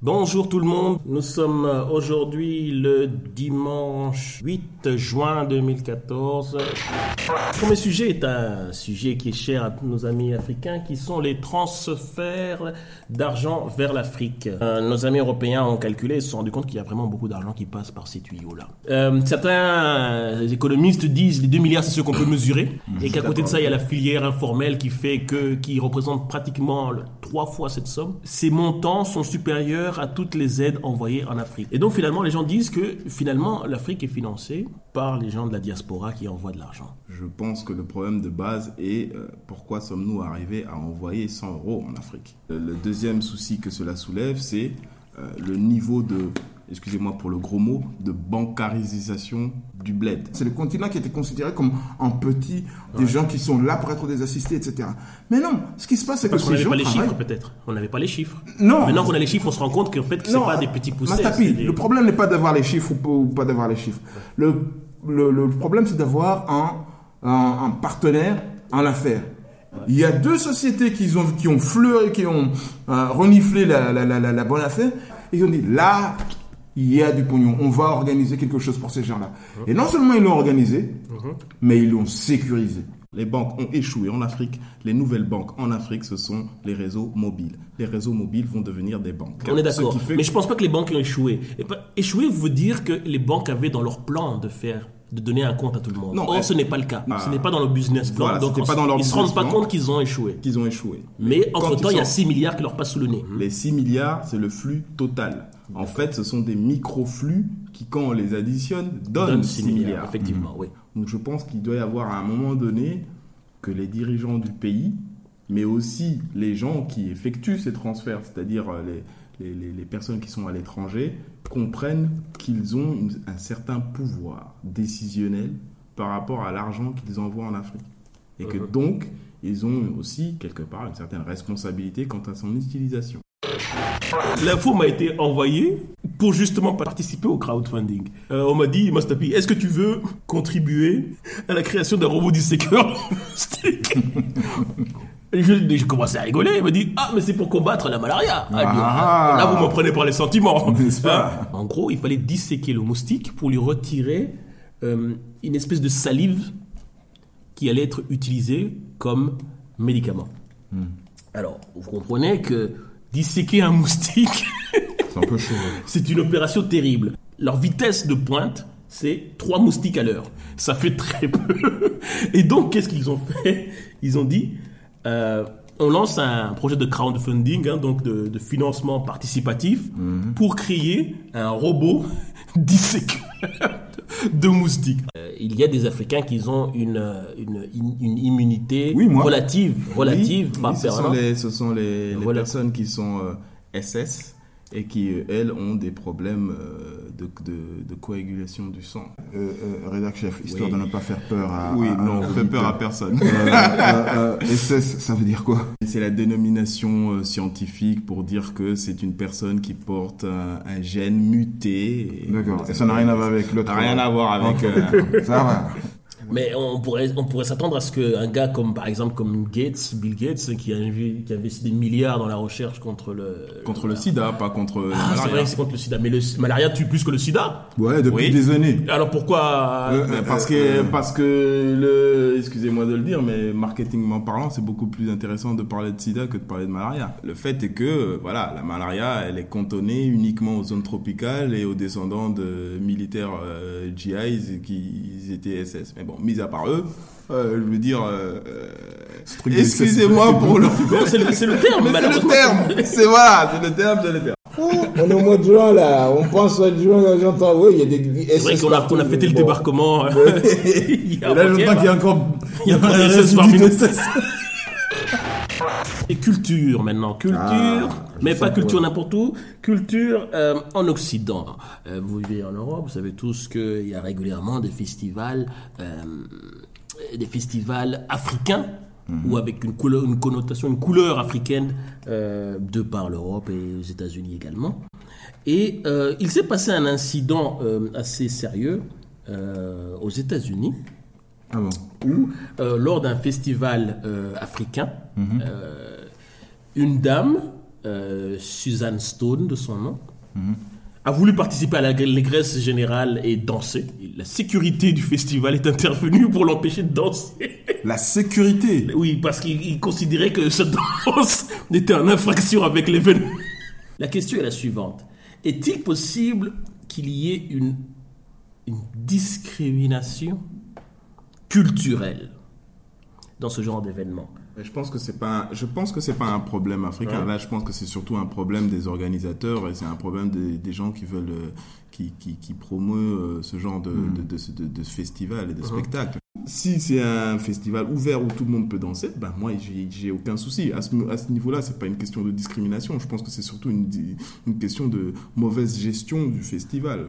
Bonjour tout le monde, nous sommes aujourd'hui le dimanche 8 juin 2014. Le premier sujet est un sujet qui est cher à nos amis africains qui sont les transferts d'argent vers l'Afrique. Euh, nos amis européens ont calculé et se sont rendus compte qu'il y a vraiment beaucoup d'argent qui passe par ces tuyaux-là. Euh, certains économistes disent les 2 milliards c'est ce qu'on peut mesurer et qu'à côté de ça il y a la filière informelle qui fait que, qui représente pratiquement trois fois cette somme. Ces montants sont supérieurs à toutes les aides envoyées en Afrique. Et donc finalement, les gens disent que finalement, l'Afrique est financée par les gens de la diaspora qui envoient de l'argent. Je pense que le problème de base est euh, pourquoi sommes-nous arrivés à envoyer 100 euros en Afrique? Le deuxième souci que cela soulève, c'est euh, le niveau de excusez-moi pour le gros mot, de bancarisation du bled. C'est le continent qui était considéré comme un petit, des gens qui sont là pour être des assistés, etc. Mais non, ce qui se passe, c'est que ces gens pas les chiffres, peut-être. On n'avait pas les chiffres. Non. Maintenant qu'on a les chiffres, on se rend compte qu'en fait, ce n'est pas des petits poussés. Le problème n'est pas d'avoir les chiffres ou pas d'avoir les chiffres. Le, le, problème, c'est d'avoir un, un, partenaire en affaires. Il y a deux sociétés qui ont, qui ont fleuré, qui ont euh, reniflé la, la, la, la, bonne affaire, et ils ont dit là, il y a du pognon, on va organiser quelque chose pour ces gens-là. Et non seulement ils l'ont organisé, mais ils l'ont sécurisé. Les banques ont échoué en Afrique. Les nouvelles banques en Afrique, ce sont les réseaux mobiles. Les réseaux mobiles vont devenir des banques. On est d'accord. Mais je ne pense pas que les banques ont échoué. échoué veut dire que les banques avaient dans leur plan de faire de donner un compte à tout le monde. Non, Or, ce n'est pas le cas. ce ah. n'est pas dans le business plan. donc, pas dans leur ils ne se rendent pas compte qu'ils ont échoué. Qu'ils ont échoué. Mais entre-temps, il y a 6 milliards qui leur passent sous le nez. Les 6 milliards, c'est le flux total. En fait, ce sont des micro-flux qui, quand on les additionne, donnent 6 milliards. Effectivement, oui. Donc je pense qu'il doit y avoir à un moment donné que les dirigeants du pays, mais aussi les gens qui effectuent ces transferts, c'est-à-dire euh, les, les, les, personnes qui sont à l'étranger, comprennent qu'ils ont un certain pouvoir décisionnel par rapport à l'argent qu'ils envoient en Afrique. Et que uh-huh. donc, ils ont aussi, quelque part, une certaine responsabilité quant à son utilisation. L'info m'a été envoyée pour justement participer au crowdfunding. Euh, on m'a dit, Mastapi, est-ce que tu veux contribuer à la création d'un robot disséqueur J'ai commencé à rigoler. Il m'a dit Ah, mais c'est pour combattre la malaria. Ah, là, vous me prenez par les sentiments. Hein? en gros, il fallait disséquer le moustique pour lui retirer euh, une espèce de salive qui allait être utilisée comme médicament. Hmm. Alors, vous comprenez que disséquer un moustique, c'est une opération terrible. Leur vitesse de pointe, c'est trois moustiques à l'heure. Ça fait très peu. Et donc, qu'est-ce qu'ils ont fait? Ils ont dit, euh, on lance un projet de crowdfunding, hein, donc de, financement participatif, mhm. pour créer un robot disséqueur de moustiques. Euh, il y a des Africains qui ont une, une, immunité relative, relative, ce, sont les, ce sont les, personnes qui sont SS euh, et qui, elles, ont des problèmes euh, de, de, coagulation du sang. Euh, euh rédac chef, histoire de ne pas faire peur à. Oui, non, on fait peur à personne. SS, ça veut dire quoi? C'est la dénomination scientifique pour dire que c'est une personne qui porte un, gène muté. D'accord, et ça n'a rien à voir avec l'autre. Rien à voir avec. ça va. Mais on pourrait, on pourrait s'attendre à ce qu'un gars comme, par exemple, comme Gates, Bill Gates, qui a, qui a investi des milliards dans la recherche contre le... Contre le, sida, pas contre ah, c'est vrai que c'est contre le sida. Mais le malaria tue plus que le sida Ouais, depuis des années. Alors pourquoi... Euh, euh, parce, que, euh, parce que, le, excusez-moi de le dire, mais marketingment parlant, c'est beaucoup plus intéressant de parler de sida que de parler de malaria. Le fait est que, voilà, la malaria, elle est cantonnée uniquement aux zones tropicales et aux descendants de militaires GIs qui étaient SS. Mais bon, mis à part eux, euh, je veux dire, euh, euh, excusez-moi pour le... C'est le, terme, C'est le terme, c'est voilà, c'est le terme, c'est le terme. On est au mois de juin là, on pense au juin, j'entends, oui, il y a des. C'est vrai qu'on a, a fêté le débarquement. il y a là, j'entends qu'il y a encore. Il y a pas de SS parmi. Et culture maintenant, culture, ah, mais pas culture n'importe où, culture euh, en Occident. Euh, vous vivez en Europe, vous savez tous qu'il y a régulièrement des festivals, euh, des festivals africains mhm. ou avec une, couleur, une connotation, une couleur africaine de par l'Europe et aux États-Unis également. Et il s'est passé un incident assez sérieux aux États-Unis. Ah bon? Où, lors d'un festival africain, mhm une dame euh, Suzanne Stone de son nom, a voulu participer à la l'allégresse générale et danser. La sécurité du festival est intervenue pour l'empêcher de danser. La sécurité. Oui, parce qu'il il considérait que cette danse était en infraction avec l'événement. La question est la suivante. Est-il possible qu'il y ait une, une discrimination culturelle? Dans ce genre d'événement Je pense que c'est pas, un- je pense que c'est pas un problème africain. Ouais. Là, je pense que c'est surtout un problème des organisateurs et c'est un problème des, des gens qui veulent, euh, qui, qui, qui promeuvent euh, ce genre de, de, de, ce- de- de festival et de spectacle. Si c'est un festival ouvert où tout le monde peut danser, ben moi j'ai aucun souci. À ce, à ce niveau-là, c'est pas une question de discrimination. Je pense que c'est surtout une question de mauvaise gestion du festival.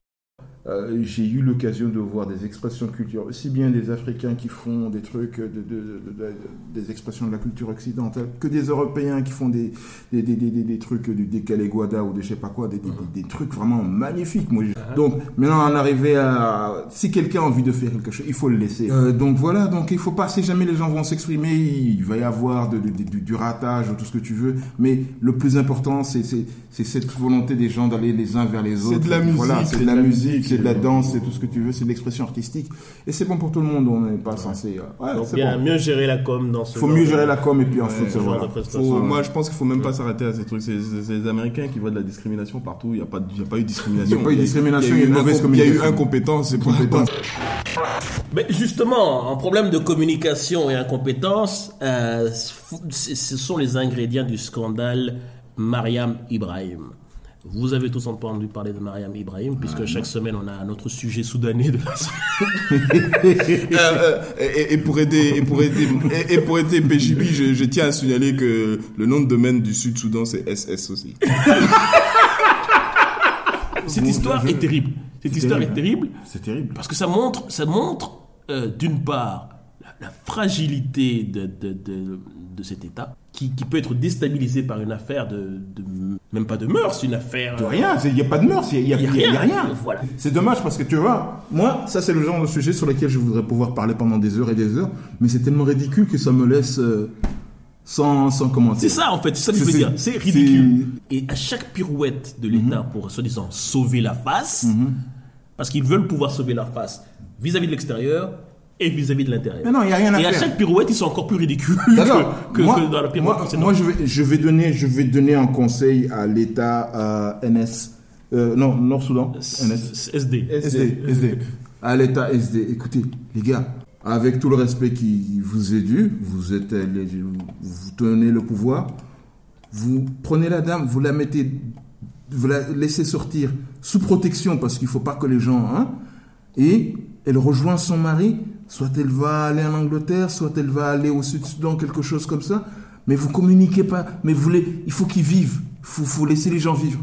Euh, j'ai eu l'occasion de voir des expressions culturelles, aussi bien des Africains qui font des trucs, de, de- de- de- des expressions de la culture occidentale, que des Européens qui font des, des, des, des, des- des trucs du décalé Guada ou des je sais pas quoi, des, des, des- des trucs vraiment magnifiques. Moi, je- Donc maintenant, on arrivait à... Si quelqu'un a envie de faire quelque chose, il faut le laisser. Euh, donc voilà, donc il faut pas, si jamais les gens vont s'exprimer, il va y avoir de- de- de- du, du ratage ou tout ce que tu veux, mais le plus important, c'est cette volonté des gens d'aller les uns vers les autres. C'est de la musique, Voilà, c'est de la musique, de la danse, c'est tout ce que tu veux, c'est de l'expression artistique. Et c'est bon pour tout le monde, on n'est pas censé. euh, ouais, Donc bon. mieux gérer la com dans ce Il faut genre mieux gérer la com et puis ensuite, Ouais, voilà. Faut- moi, je pense qu'il faut même pas s'arrêter à ces trucs. C'est les Américains qui voient de la discrimination partout. Il n'y a, pas il y a pas eu de discrimination. Il y a pas eu de discrimination, eu il y a une mauvaise Il y a eu communication. incompétence. C'est pas- Compétence. Mais justement, en problème de communication et incompétence, euh, ce sont les ingrédients du scandale Mariam Ibrahim. Vous avez tous entendu parler de Mariam Ibrahim, puisque chaque semaine on a un autre sujet soudanais de la semaine. Euh, euh, et, et pour aider, et pour aider, et, et pour aider PJB, je, je tiens à signaler que le nom de domaine du Sud-Soudan, c'est SS aussi. Cette Bon, histoire je- est terrible. Cette histoire terrible, est terrible C'est terrible. parce que ça montre, ça montre euh, d'une part la, la fragilité de, de, de, de cet État qui, qui peut être déstabilisé par une affaire de, de- même pas de mœurs, une affaire De rien, il n'y a pas de mœurs, il n'y a, rien. rien. Voilà. C'est dommage parce que tu vois, moi, ça c'est le genre de sujet sur lequel je voudrais pouvoir parler pendant des heures et des heures, mais c'est tellement ridicule que ça me laisse euh, sans, sans commenter. C'est ça en fait, c'est ça que je veux dire. C'est ridicule. Et à chaque pirouette de l'État pour soi-disant sauver la face, parce qu'ils veulent pouvoir sauver leur face vis-à-vis de l'extérieur et vis-à-vis de l'intérieur. Mais non, il n'y a rien à Et à faire. chaque pirouette, ils sont encore plus ridicules que, que- moi, que dans la pirouette moi, moi, je vais, je vais donner, je vais donner un conseil à l'État euh, NS, euh, non Nord-Soudan, NS, SD. SD, SD, à l'État SD. Écoutez, les gars, avec tout le respect qui vous est dû, vous êtes, euh, vous tenez le pouvoir, vous prenez la dame, vous la mettez, vous la laissez sortir sous protection parce qu'il faut pas que les gens, hein, et elle rejoint son mari, soit elle va aller en Angleterre, soit elle va aller au Sud-Soudan, quelque chose comme ça, mais vous communiquez pas, mais vous les, il faut qu'ils vivent, il faut, faut laisser les gens vivre.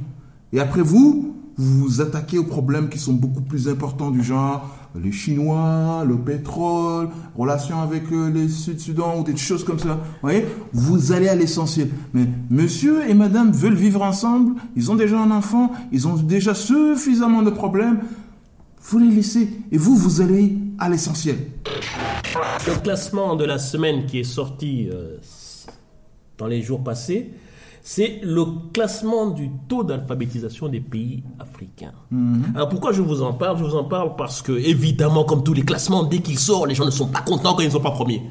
Et après vous, vous vous attaquez aux problèmes qui sont beaucoup plus importants du genre les Chinois, le pétrole, relation avec euh, les Sud-Soudan ou des choses comme ça. Vous voyez? Vous allez à l'essentiel. Mais monsieur et madame veulent vivre ensemble, ils ont déjà un enfant, ils ont déjà suffisamment de problèmes. Vous les laissez et vous, vous allez à l'essentiel. Le classement de la semaine qui est sorti euh, dans les jours passés, c'est le classement du taux d'alphabétisation des pays africains. Alors pourquoi je vous en parle? Je vous en parle parce que, évidemment, comme tous les classements, dès qu'ils sortent, les gens ne sont pas contents quand ils ne sont pas premiers.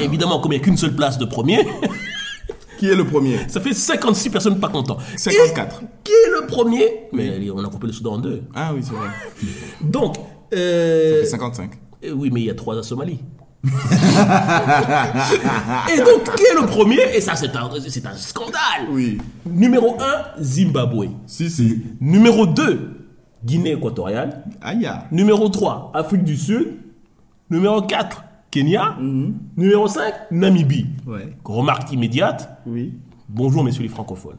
Évidemment, comme il n'y a qu'une seule place de premier, Qui est le premier? ça fait 56 personnes pas contents. 54. Et qui est le premier? Mais on a coupé le Soudan en deux. Ah oui, c'est vrai. Donc, euh, C'est 55. Euh, Oui, mais il y a trois à Somalie. et donc, qui est le premier? Et ça, c'est un, c'est un scandale. Oui. Numéro 1, Zimbabwe. Si, si. Numéro 2, Guinée équatoriale. Aïe. Numéro 3, Afrique du Sud. Numéro 4, Kenya. Numéro 5, Namibie. Ouais. Remarque immédiate. Oui. Bonjour, messieurs les francophones.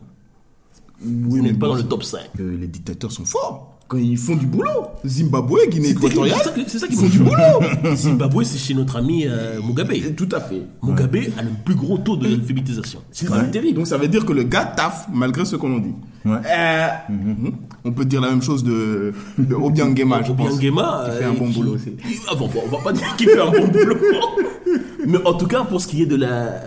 Vous Oui, n'êtes pas dans le top 5. euh, les dictateurs sont forts. Quand ils font du boulot. Zimbabwe, Guinée équatoriale. c'est ça que- c'est ça qui ils me font du boulot. Zimbabwe, c'est chez notre ami euh, Mugabe. Tout à fait. Mugabe a le plus gros taux de l'alphabétisation. C'est quand même terrible. Donc ça veut dire que le gars taffe malgré ce qu'on en dit. Ouais. Euh, mhm. On peut dire la même chose de, de Obiangema, je pense. Obiangema, Qui fait euh, un bon qui- boulot aussi. Ah bon, bon, on va pas dire qu'il fait un bon boulot. Mais en tout cas, pour ce qui est de la, euh,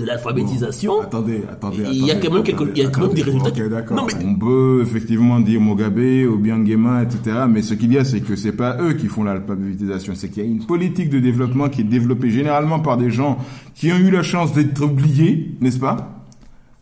de l'alphabétisation. Attendez, attendez. Il y a quand même quelque- attendez, il y a quand même des résultats. Non, mais- On peut effectivement dire Mugabe ou bien etc. Mais ce qu'il y a, c'est que c'est pas eux qui font l'alphabétisation. C'est qu'il y a une politique de développement qui est développée généralement par des gens qui ont eu la chance d'être oubliés, n'est-ce pas?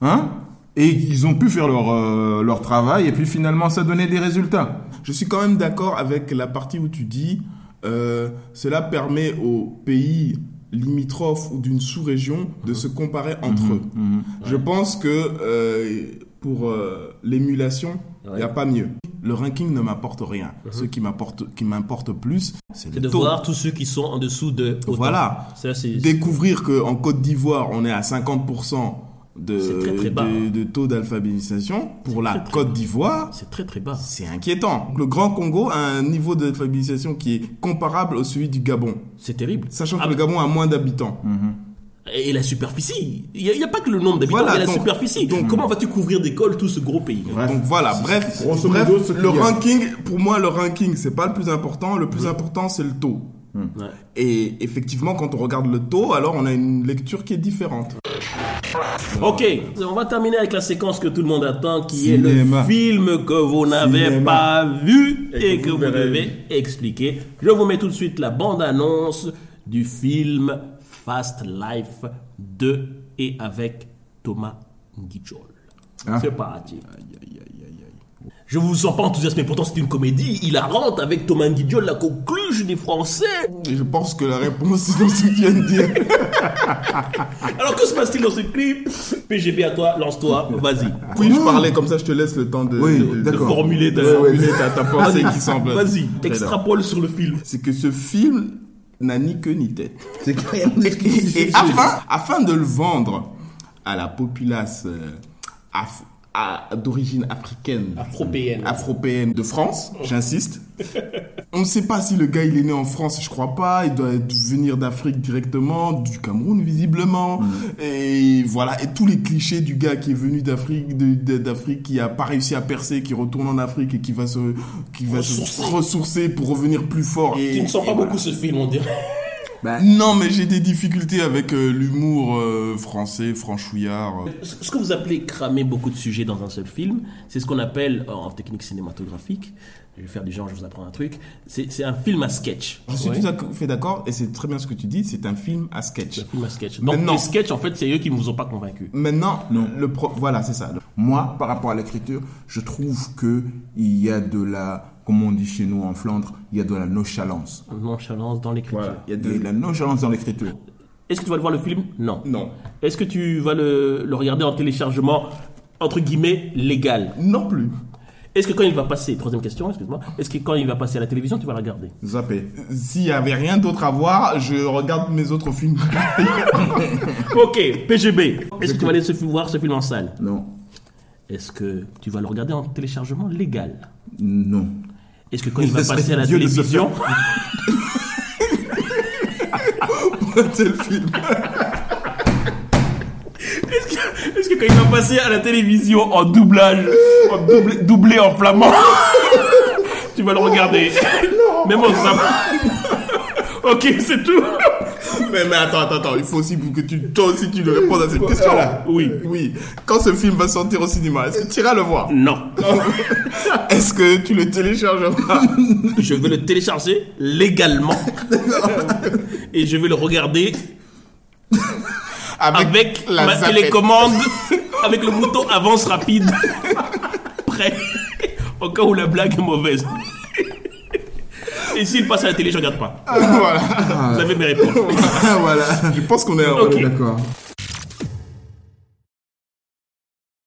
Hein? Et ils ont pu faire leur, euh, leur travail et puis finalement ça donnait des résultats. Je suis quand même d'accord avec la partie où tu dis euh, cela permet aux pays limitrophes ou d'une sous-région de se comparer entre eux. Mhm. Je pense que euh, pour euh, l'émulation, il n'y a pas mieux. Le ranking ne m'apporte rien. Ce qui m'apporte, qui m'importe plus, c'est de taux. voir tous ceux qui sont en dessous de. autant. Voilà. Ça, c'est. Découvrir qu'en Côte d'Ivoire, on est à 50% de, C'est très, très bas. de, de taux d'alphabétisation. Pour la très, Côte d'Ivoire, C'est très très bas. c'est inquiétant. Le Grand Congo a un niveau d'alphabétisation qui est comparable au celui du Gabon. C'est terrible. Sachant Ah, que le Gabon a moins d'habitants. Et la superficie. Il n'y a, il y a pas que le nombre d'habitants, Voilà, il y a la donc- superficie. donc- Comment vas-tu couvrir d'écoles tout ce gros pays? Bref. Donc voilà, bref, grosso bref modo, ce qu'il le ranking, pour moi, le ranking, c'est pas le plus important. Le plus important, c'est le taux. Ouais. Et effectivement, quand on regarde le taux, alors on a une lecture qui est différente. Ok, on va terminer avec la séquence que tout le monde attend, qui Cinéma. est le film que vous n'avez pas vu et, Et que que vous devez expliquer. Je vous mets tout de suite la bande-annonce du film Fast Life 2 et avec Thomas Guichol. Ah. C'est parti. Je vous sens pas enthousiasmé, pourtant c'est une comédie hilarante avec Thomas Guidiol, la coqueluche des Français. Et je pense que la réponse est dans ce que tu viens de dire. Alors que se passe-t-il dans ce clip? PGB à toi, lance-toi, vas-y. Puis-je parler comme ça, je te laisse le temps de, Oui, de- de formuler ta- de formuler ta, ta pensée Vas-y, qui semble. Vas-y, extrapole sur le film. c'est que ce film n'a ni queue ni tête. C'est carrément Et, et afin, afin de le vendre à la populace euh, af- à- d'origine africaine, Afropéenne. afropéenne de France, j'insiste. On ne sait pas si le gars il est né en France, je crois pas. Il doit venir d'Afrique directement, du Cameroun visiblement. Et voilà, et tous les clichés du gars qui est venu d'Afrique, d'Afrique, qui a pas réussi à percer, qui retourne en Afrique et qui va se, qui va Ressourcer. se ressourcer pour revenir plus fort. Et, Tu ne sens pas voilà. beaucoup ce film, on dirait. Non, mais j'ai des difficultés avec euh, l'humour euh, français, franchouillard. euh. Ce que vous appelez cramer beaucoup de sujets dans un seul film, c'est ce qu'on appelle, en technique cinématographique, je vais faire du genre, je vous apprends un truc, c'est un film à sketch. Je suis tout à fait d'accord, et c'est très bien ce que tu dis, c'est un film à sketch. C'est un film à sketch. Donc Maintenant- les sketchs, en fait, c'est eux qui ne vous ont pas convaincu. Maintenant, Non. le pro... voilà, c'est ça. Moi, par rapport à l'écriture, je trouve que il y a de la, comme on dit chez nous en Flandre, il y a de la nonchalance. Nonchalance dans l'écriture. Voilà, il y a de... de la nonchalance dans l'écriture. Est-ce que tu vas le voir le film? Non. Non. Est-ce que tu vas le, le regarder en téléchargement, entre guillemets, légal? Non plus. Est-ce que quand il va passer, troisième question, excuse-moi, est-ce que quand il va passer à la télévision, tu vas le regarder? Zappé. S'il y avait rien d'autre à voir, je regarde mes autres films. Ok, PGB. Est-ce que tu vas aller se- voir ce film en salle? Non. Est-ce que tu vas le regarder en téléchargement légal? Non. Est-ce que quand il va Ça passer à la télévision, le film. est-ce que quand il va passer à la télévision en doublage, en doublé, doublé en flamand, tu vas le regarder Même en zap. ok, c'est tout. Mais, mais attends, attends, attends, il faut aussi que tu, toi aussi tu le répondes à cette question. Oui. Oui. Quand ce film va sortir au cinéma, est-ce que tu iras le voir? Non. Est-ce que tu le téléchargeras? Je vais le télécharger légalement. Et je vais le regarder avec la ma zapette télécommande, avec le bouton avance rapide. Prêt. Au cas où la blague est mauvaise. Et s'il passe à la télé, je regarde pas. Voilà. Vous avez mes réponses. voilà. Je pense qu'on est, Ok. D'accord.